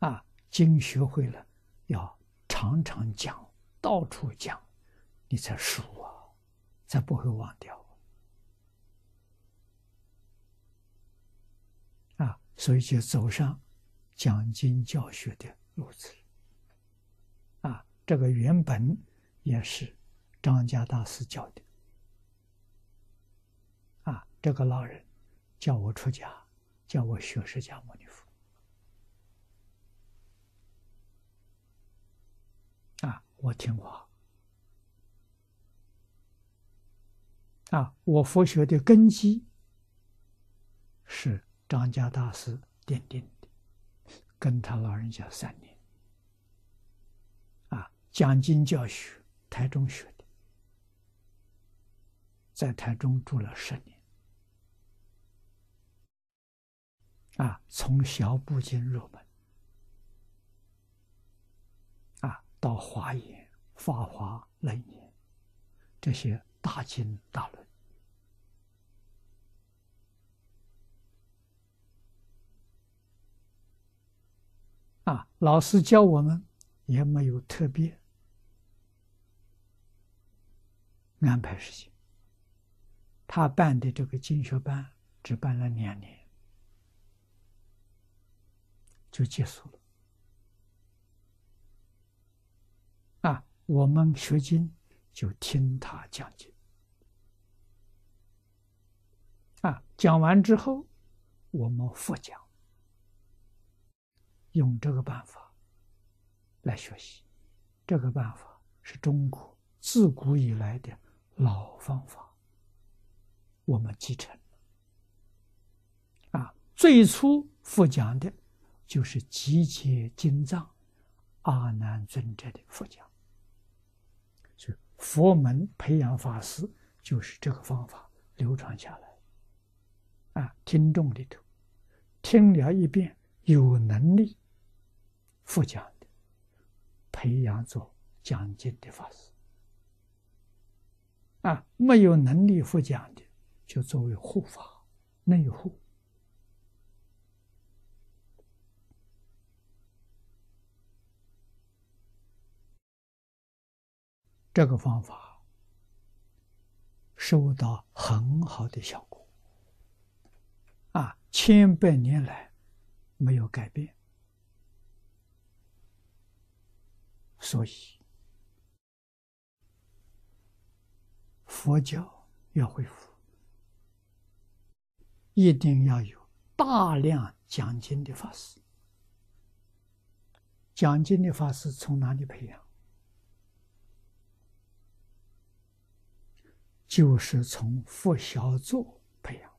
啊，经学会了，要常常讲，到处讲，你才熟啊，才不会忘掉啊。所以就走上讲经教学的路子啊。这个原本也是张家大师教的啊。这个老人叫我出家，叫我学释迦牟尼佛。我听话。啊，我佛学的根基是张家大师奠定的，跟他老人家三年。啊，讲经教学，台中学的，在台中住了十年。啊，从小部经入门。到华严、法华、楞严这些大经大论啊，老师教我们也没有特别安排时间。他办的这个经学班只办了两年，就结束了。我们学经就听他讲经，啊，讲完之后我们复讲，用这个办法来学习。这个办法是中国自古以来的老方法，我们继承。啊，最初复讲的就是集结经藏阿难尊者的复讲。佛门培养法师就是这个方法流传下来，啊，听众里头听了一遍有能力复讲的，培养做讲经的法师，啊，没有能力复讲的，就作为护法内护。这个方法收到很好的效果，啊，千百年来没有改变，所以佛教要恢复，一定要有大量讲经的法师。讲经的法师从哪里培养？就是从佛小座培养，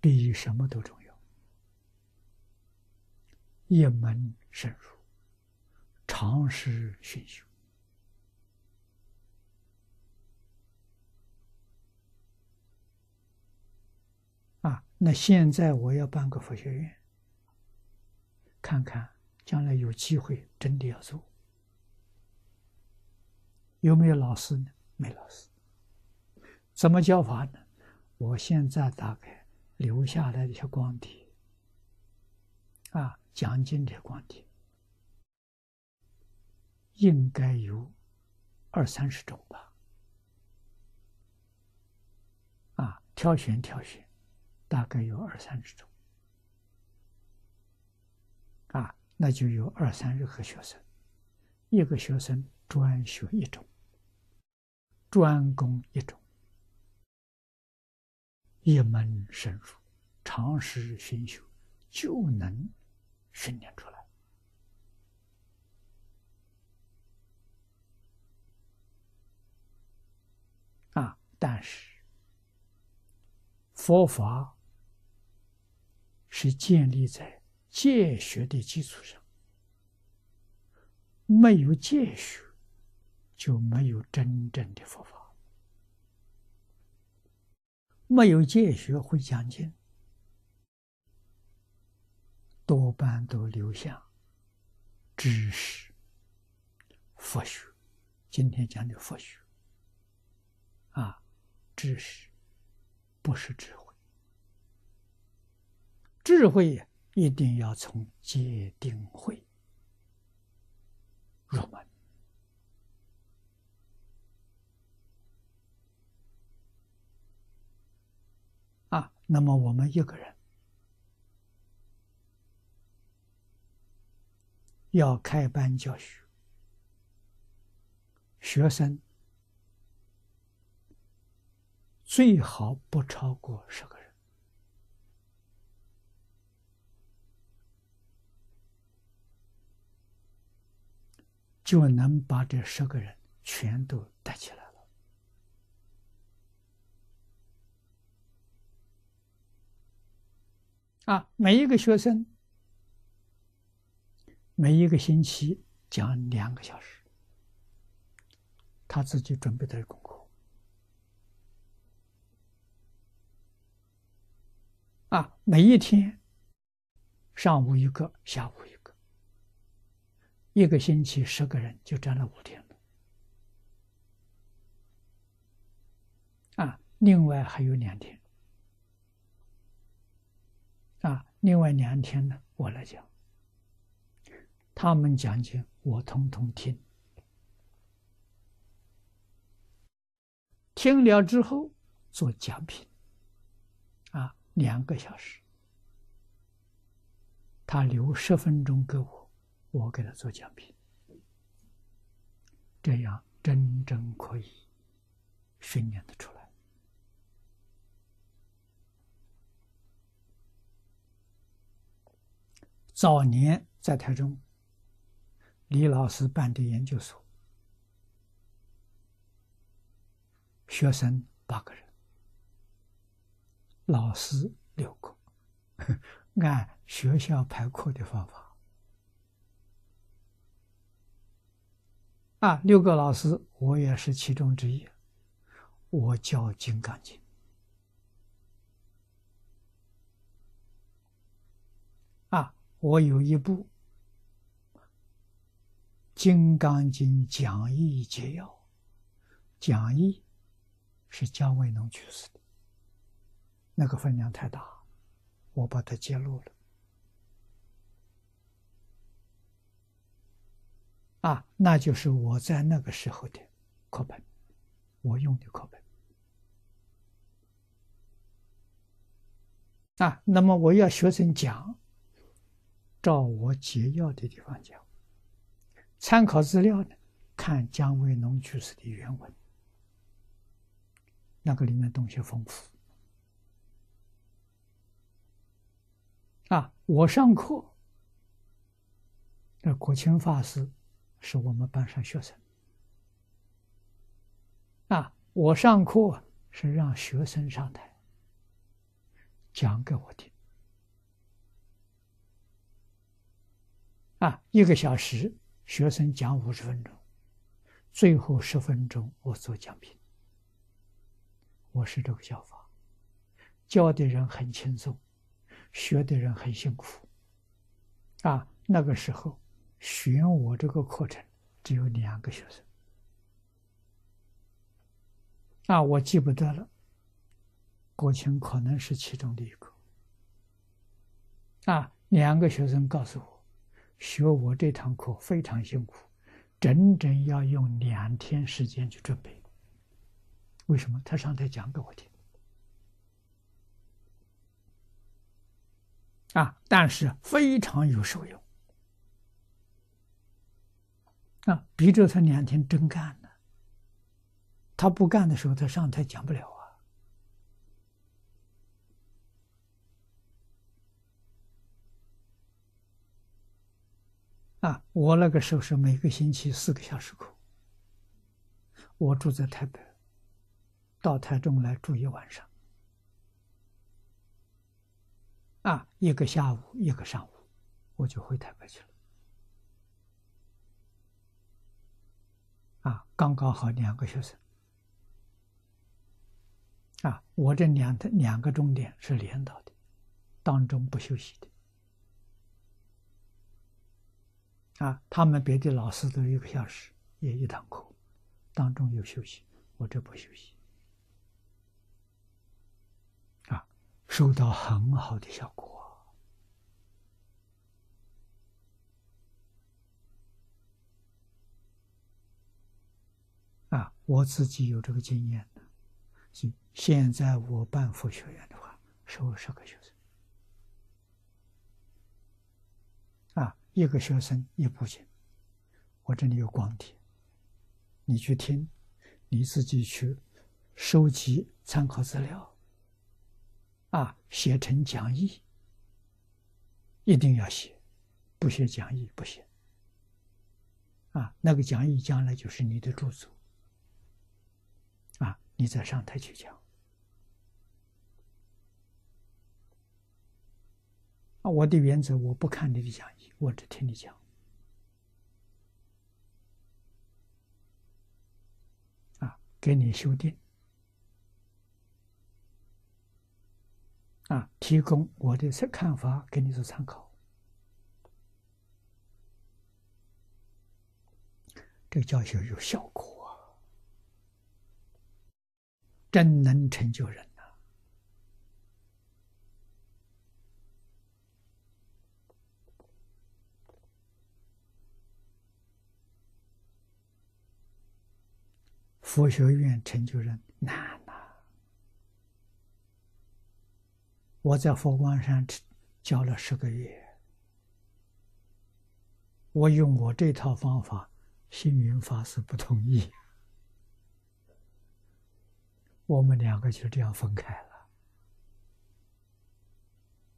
比什么都重要。一门深入，长时熏修。啊，那现在我要办个佛学院，看看将来有机会真的要做。有没有老师呢？没老师。怎么教法呢？我现在大概留下来的一些光碟，啊，讲经的光碟，应该有二三十种吧。啊，挑选挑选，大概有二三十种。啊，那就有二三十个学生，一个学生专学一种。专攻一种，一门深入，长时熏修，就能训练出来。啊！但是佛法是建立在戒学的基础上，没有戒学。就没有真正的佛法，没有戒学会讲经，多半都留下知识、佛学。今天讲的佛学，啊，知识不是智慧，智慧一定要从戒定慧入门。那么我们一个人要开班教学，学生最好不超过十个人。就能把这十个人全都带起来啊，每一个学生，每一个星期讲两个小时，他自己准备的功课。啊，每一天上午一个，下午一个。一个星期十个人就占了五天了，啊，另外还有两天，啊，另外两天呢，我来讲，他们讲经我通通听，听了之后做讲评，啊，两个小时，他留十分钟给我。我给他做讲评，这样真正可以训练的出来。早年在台中，李老师办的研究所，学生八个人，老师六个，按学校排课的方法。啊，六个老师，我也是其中之一。我教《金刚经》我有一部《金刚经讲义解要》，讲义是姜维农去世的，那个分量太大，我把它揭露了。啊，那就是我在那个时候的课本，我用的课本。啊，那么我要学生讲，照我解要的地方讲。参考资料呢，看姜维农居士的原文，那个里面东西丰富。啊，我上课，那国清法师。是我们班上学生啊！我上课是让学生上台讲给我听啊，一个小时学生讲五十分钟，最后十分钟我做讲评。我是这个教法，教的人很轻松，学的人很辛苦啊。那个时候。选我这个课程只有两个学生，啊，我记不得了。国庆可能是其中的一个，啊，两个学生告诉我，学我这堂课非常辛苦，整整要用两天时间去准备。为什么？他上台讲给我听，啊，但是非常有受用。啊，逼着他两天真干呢。他不干的时候，他上台讲不了啊。我那个时候是每个星期四个小时课。我住在台北，到台中来住一晚上。啊，一个下午，一个上午，我就回台北去了。啊，刚刚好两个学生。啊，我这两两个钟点是连到的，当中不休息的。啊他们别的老师都一个小时也一堂课当中有休息我这不休息。啊收到很好的效果。啊我自己有这个经验的现现在我办副学院的话收了十个学生一个学生一部经，我这里有光碟，你去听，你自己去收集参考资料，啊，写成讲义，一定要写，不写讲义不行。啊，那个讲义将来就是你的著作。啊，你再上台去讲。我的原则，我不看你的讲义，我只听你讲。啊，给你修订。啊，提供我的看法给你做参考。这个教学有效果啊，真能成就人佛学院成就人难呐！我在佛光山教了十个月，我用我这套方法。星云法师不同意，我们两个就这样分开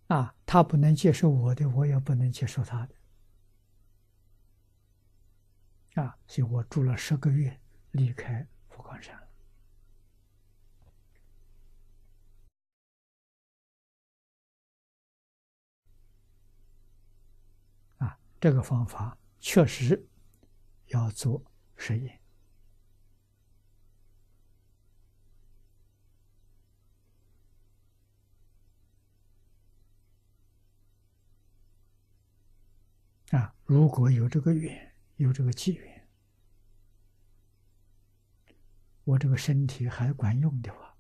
了。啊，他不能接受我的，我也不能接受他的。啊，所以我住了十个月，离开佛光山了。啊，这个方法确实。要做实验啊！如果有这个缘，有这个机缘，我这个身体还管用的话，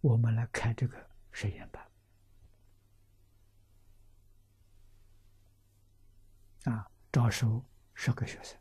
我们来开这个实验班。啊，招收十个学生。